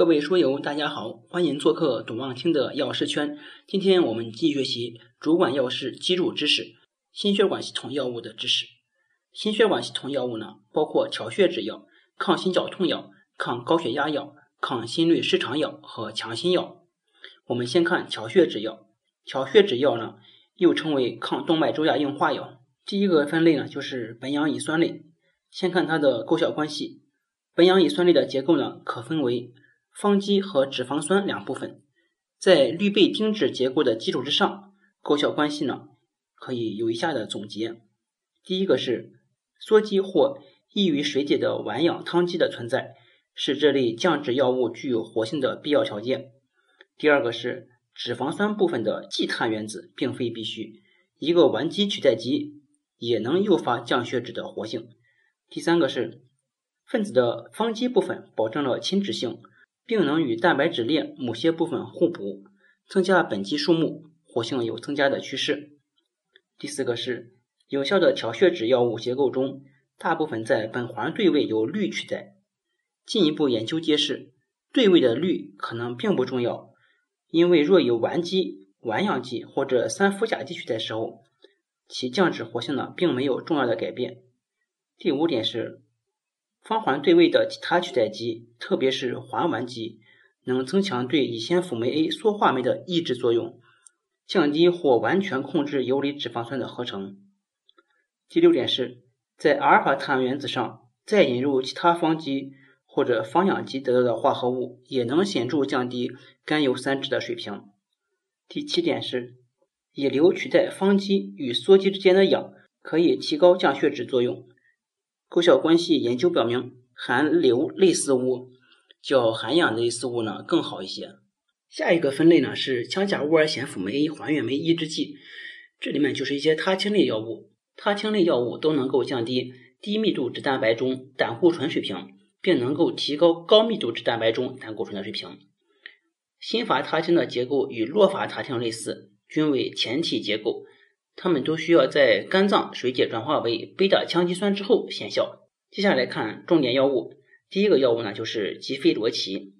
各位书友，大家好，欢迎做客董望清的药师圈。今天我们继续学习主管药师基础知识，心血管系统药物的知识。心血管系统药物呢，包括调血脂药、抗心绞痛药、抗高血压药、抗心律失常药和强心药。我们先看调血脂药。调血脂药呢，又称为抗动脉粥样硬化药。第一个分类呢，就是苯氧乙酸类。先看它的构效关系。苯氧乙酸类的结构呢，可分为芳基和脂肪酸两部分，在氯倍丁酯结构的基础之上，构效关系呢可以有以下的总结：第一个是羧基或易于水解的烷氧羰基的存在，是这类降脂药物具有活性的必要条件；第二个是脂肪酸部分的季碳原子并非必须，一个烷基取代基也能诱发降血脂的活性；第三个是分子的芳基部分保证了亲脂性。并能与蛋白质链某些部分互补，增加苯基数目，活性有增加的趋势。第四个是有效的调血脂药物结构中，大部分在苯环对位由氯取代。进一步研究揭示，对位的氯可能并不重要，因为若有烷基、烷氧基或者三氟甲基取代时候，其降脂活性呢并没有重要的改变。第五点是。芳环对位的其他取代基，特别是环烷基，能增强对乙酰辅酶 A 缩化酶的抑制作用，降低或完全控制游离脂肪酸的合成。第六点是，在阿尔法碳原子上再引入其他芳基或者芳氧基得到的化合物，也能显著降低甘油三酯的水平。第七点是，乙硫取代芳基与羧基之间的氧，可以提高降血脂作用。构效关系研究表明，含硫类似物较含氧类似物呢更好一些。下一个分类呢是羟甲戊二酰辅酶 A 还原酶抑制剂，这里面就是一些他汀类药物。他汀类药物都能够降低低密度脂蛋白中胆固醇水平，并能够提高高密度脂蛋白中胆固醇的水平。新伐他汀的结构与洛伐他汀类似，均为前体结构。它们都需要在肝脏水解转化为贝塔羟基酸之后显效。接下来看重点药物，第一个药物呢就是吉非罗奇。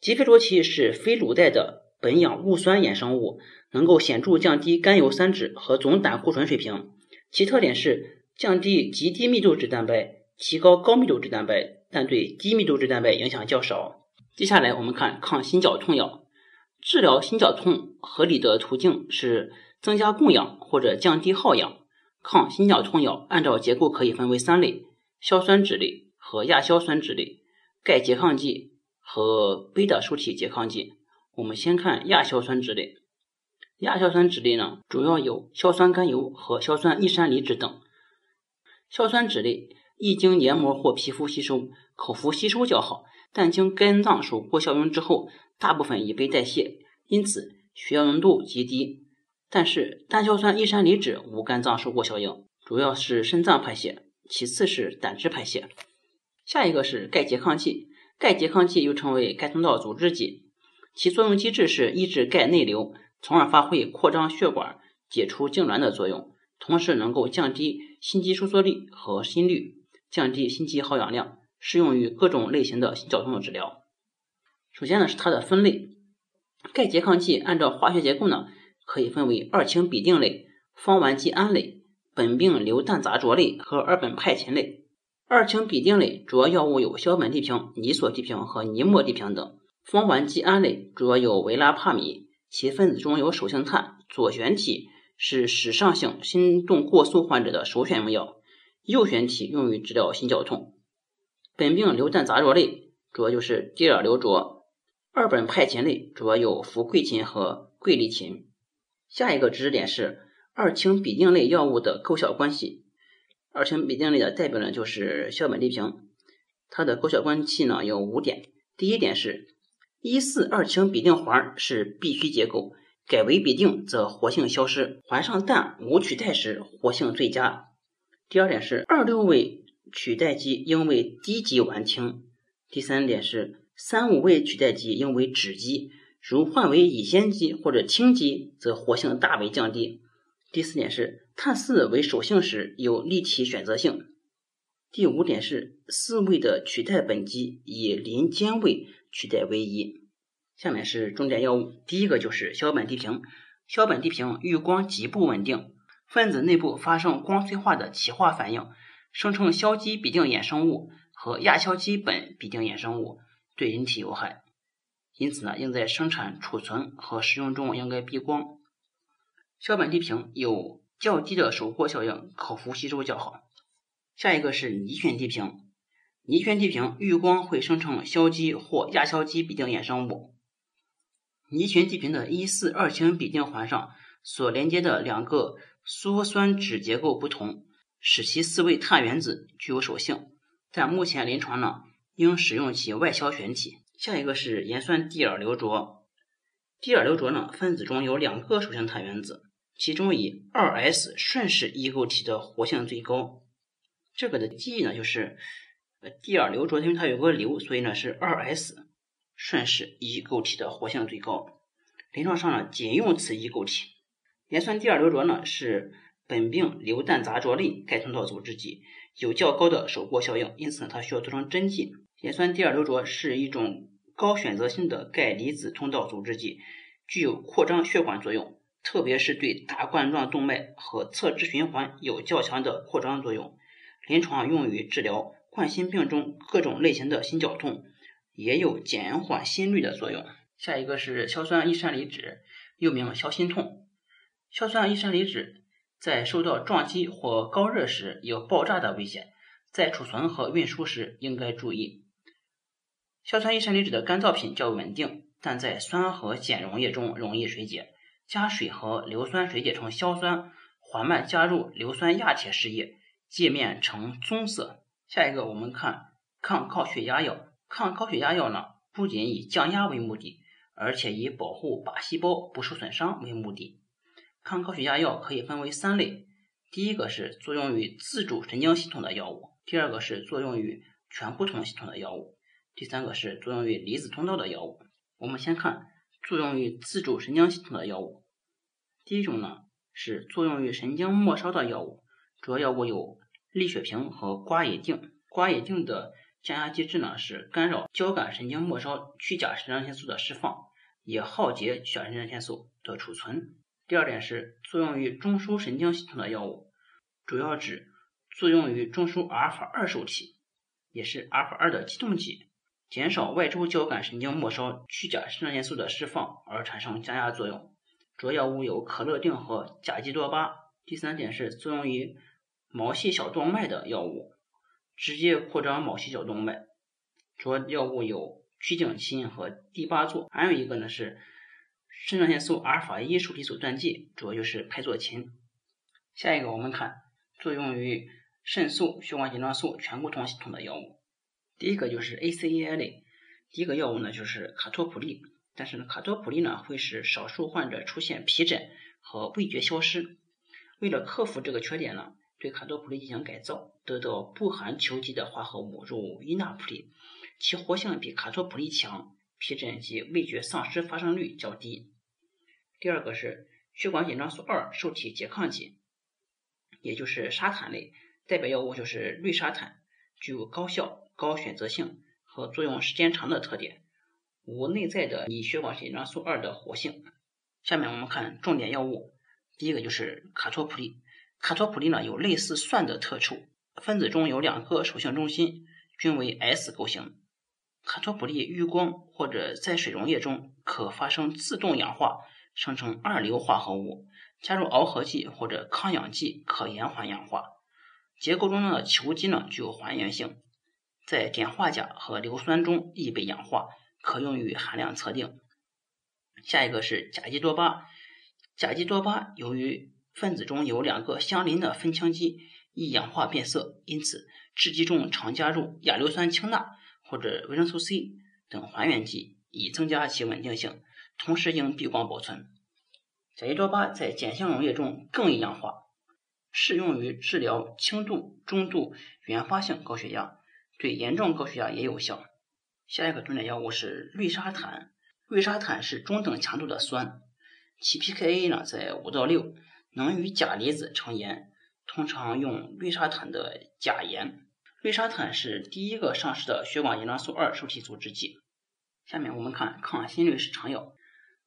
吉非罗奇是非卤代的苯氧戊酸衍生物，能够显著降低甘油三酯和总胆固醇水平。其特点是降低极低密度脂蛋白，提高高密度脂蛋白，但对低密度脂蛋白影响较少。接下来我们看抗心绞痛药。治疗心绞痛合理的途径是。增加供氧或者降低耗氧，抗心绞痛药按照结构可以分为三类：硝酸酯类和亚硝酸酯类、钙拮抗剂和贝塔受体拮抗剂。我们先看亚硝酸酯类。亚硝酸酯类呢，主要有硝酸甘油和硝酸异山梨酯等。硝酸酯类易经黏膜或皮肤吸收，口服吸收较好，但经肝脏手过效用之后，大部分已被代谢，因此血药浓度极低。但是单硝酸异山梨酯无肝脏受过效应，主要是肾脏排泄，其次是胆汁排泄。下一个是钙拮抗剂，钙拮抗剂又称为钙通道阻滞剂，其作用机制是抑制钙内流，从而发挥扩张血管、解除痉挛的作用，同时能够降低心肌收缩力和心率，降低心肌耗氧量，适用于各种类型的心绞痛的治疗。首先呢是它的分类，钙拮抗剂按照化学结构呢。可以分为二氢吡啶类、芳烷基胺类、苯并硫氮杂卓类和二苯派嗪类。二氢吡啶类主要药物有硝苯地平、尼索地平和尼莫地平等。芳烷基胺类主要有维拉帕米，其分子中有手性碳，左旋体是室上性心动过速患者的首选用药，右旋体用于治疗心绞痛。苯并硫氮杂卓类主要就是地尔硫卓。二苯派嗪类主要有氟喹嗪和桂利嗪。下一个知识点是二氢吡啶类药物的构效关系。二氢吡啶类的代表呢就是硝苯地平，它的构效关系呢有五点。第一点是一四二氢吡啶环是必须结构，改为吡啶则活性消失，环上氮无取代时活性最佳。第二点是二六位取代基应为低级烷烃。第三点是三五位取代基应为酯基。如换为乙酰基或者氢基，则活性大为降低。第四点是碳四为手性时有立体选择性。第五点是四位的取代苯基以邻间位取代唯一。下面是重点药物，第一个就是硝苯地平。硝苯地平遇光极不稳定，分子内部发生光催化的歧化反应，生成硝基吡啶衍生物和亚硝基苯吡啶衍生物，对人体有害。因此呢，应在生产、储存和使用中应该避光。硝苯地平有较低的收缩效应，口服吸收较好。下一个是泥醛地平，泥醛地平遇光会生成硝基或亚硝基吡啶衍生物。泥醛地平的一四二氢吡啶环上所连接的两个羧酸酯结构不同，使其四位碳原子具有手性。但目前临床呢，应使用其外消旋体。下一个是盐酸地尔硫卓，地尔硫卓呢，分子中有两个属性碳原子，其中以二 s 顺式异构体的活性最高。这个的记忆呢，就是呃地尔硫卓，因为它有个硫，所以呢是二 s。顺式异构体的活性最高，临床上呢仅用此异构体。盐酸地尔硫卓呢是苯并硫氮杂卓类钙通道阻滞剂，有较高的收缩效应，因此呢它需要做成针剂。盐酸地尔硫卓是一种高选择性的钙离子通道阻滞剂，具有扩张血管作用，特别是对大冠状动脉和侧支循环有较强的扩张作用。临床用于治疗冠心病中各种类型的心绞痛。也有减缓心率的作用。下一个是硝酸异山梨酯，又名硝心痛。硝酸异山梨酯在受到撞击或高热时有爆炸的危险，在储存和运输时应该注意。硝酸异山梨酯的干燥品较稳定，但在酸和碱溶液中容易水解，加水和硫酸水解成硝酸，缓慢加入硫酸亚铁试液，界面呈棕色。下一个我们看抗高血压药。抗高血压药呢，不仅以降压为目的，而且以保护靶细胞不受损伤为目的。抗高血压药可以分为三类：第一个是作用于自主神经系统的药物；第二个是作用于全不同系统的药物；第三个是作用于离子通道的药物。我们先看作用于自主神经系统的药物。第一种呢是作用于神经末梢的药物，主要药物有利血平和瓜野定。瓜野定的降压机制呢是干扰交感神经末梢去甲肾上腺素的释放，也耗竭去甲肾上腺素的储存。第二点是作用于中枢神经系统的药物，主要指作用于中枢阿尔法二受体，也是阿尔法二的激动剂，减少外周交感神经末梢去甲肾上腺素的释放而产生降压作用。主要药物有可乐定和甲基多巴。第三点是作用于毛细小动脉的药物。直接扩张毛细小动脉，主要药物有曲颈清和地巴唑，还有一个呢是肾上腺素阿尔法一受体阻断剂，主要就是派唑嗪。下一个我们看作用于肾素、血管紧张素全固酮系统的药物，第一个就是 ACEI 类，第一个药物呢就是卡托普利，但是呢卡托普利呢会使少数患者出现皮疹和味觉消失，为了克服这个缺点呢。对卡托普利进行改造，得到不含球基的化合物入伊那普利，其活性比卡托普利强，皮疹及味觉丧失发生率较低。第二个是血管紧张素二受体拮抗剂，也就是沙坦类，代表药物就是氯沙坦，具有高效、高选择性和作用时间长的特点，无内在的拟血管紧张素二的活性。下面我们看重点药物，第一个就是卡托普利。卡托普利呢有类似酸的特处，分子中有两个属性中心，均为 S 构型。卡托普利遇光或者在水溶液中可发生自动氧化，生成二硫化合物。加入螯合剂或者抗氧剂可延缓氧化。结构中的球基呢具有还原性，在碘化钾和硫酸中易被氧化，可用于含量测定。下一个是甲基多巴，甲基多巴由于分子中有两个相邻的酚羟基，易氧化变色，因此制剂中常加入亚硫酸氢钠或者维生素 C 等还原剂，以增加其稳定性。同时应避光保存。甲基多巴在碱性溶液中更易氧化，适用于治疗轻度、中度原发性高血压，对严重高血压也有效。下一个重点药物是氯沙坦，氯沙坦是中等强度的酸，其 pKa 呢在五到六。能与钾离子成盐，通常用氯沙坦的钾盐。氯沙坦是第一个上市的血管紧张素二受体阻滞剂。下面我们看抗心律失常药。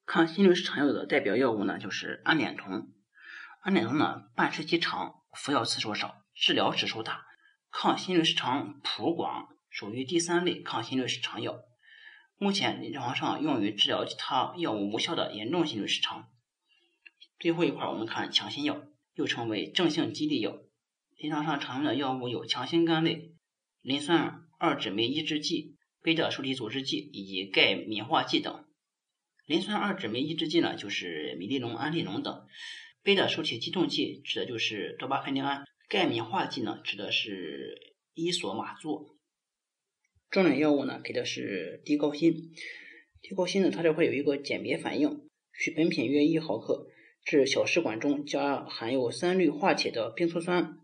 抗心律失常药的代表药物呢，就是氨碘酮。氨碘酮呢，半衰期长，服药次数少，治疗指数大，抗心律失常谱广，属于第三类抗心律失常药。目前临床上用于治疗其他药物无效的严重心律失常。最后一块我们看强心药，又称为正性激励药。临床上常用的药物有强心苷类、磷酸二酯酶抑制剂、贝塔受体阻滞剂以及钙敏化剂等。磷酸二酯酶抑制剂呢，就是米利龙、安利龙等；贝塔受体激动剂指的就是多巴酚丁胺；钙敏化剂呢，指的是伊索马唑。重点药物呢，给的是地高辛。地高辛呢，它这会有一个鉴别反应，取本品约一毫克，至小试管中加含有三氯化铁的冰醋酸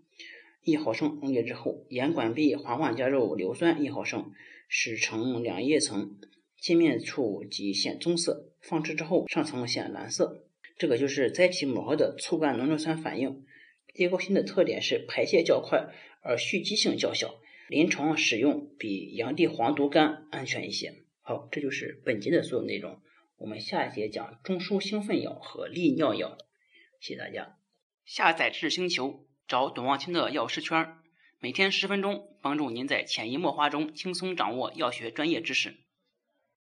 一毫升，溶解之后，沿管壁缓缓加入硫酸一毫升，使成两叶层。界面处即显棕色，放置之后上层显蓝色，这个就是甾体膜的醋苷浓硫酸反应。地高辛的特点是排泄较快，而蓄积性较小，临床使用比洋地黄毒苷安全一些。好，这就是本节的所有内容。我们下一节讲中枢兴奋药和利尿药。谢谢大家。下载知识星球，找董望清的药师圈，每天十分钟，帮助您在潜移默化中轻松掌握药学专业知识。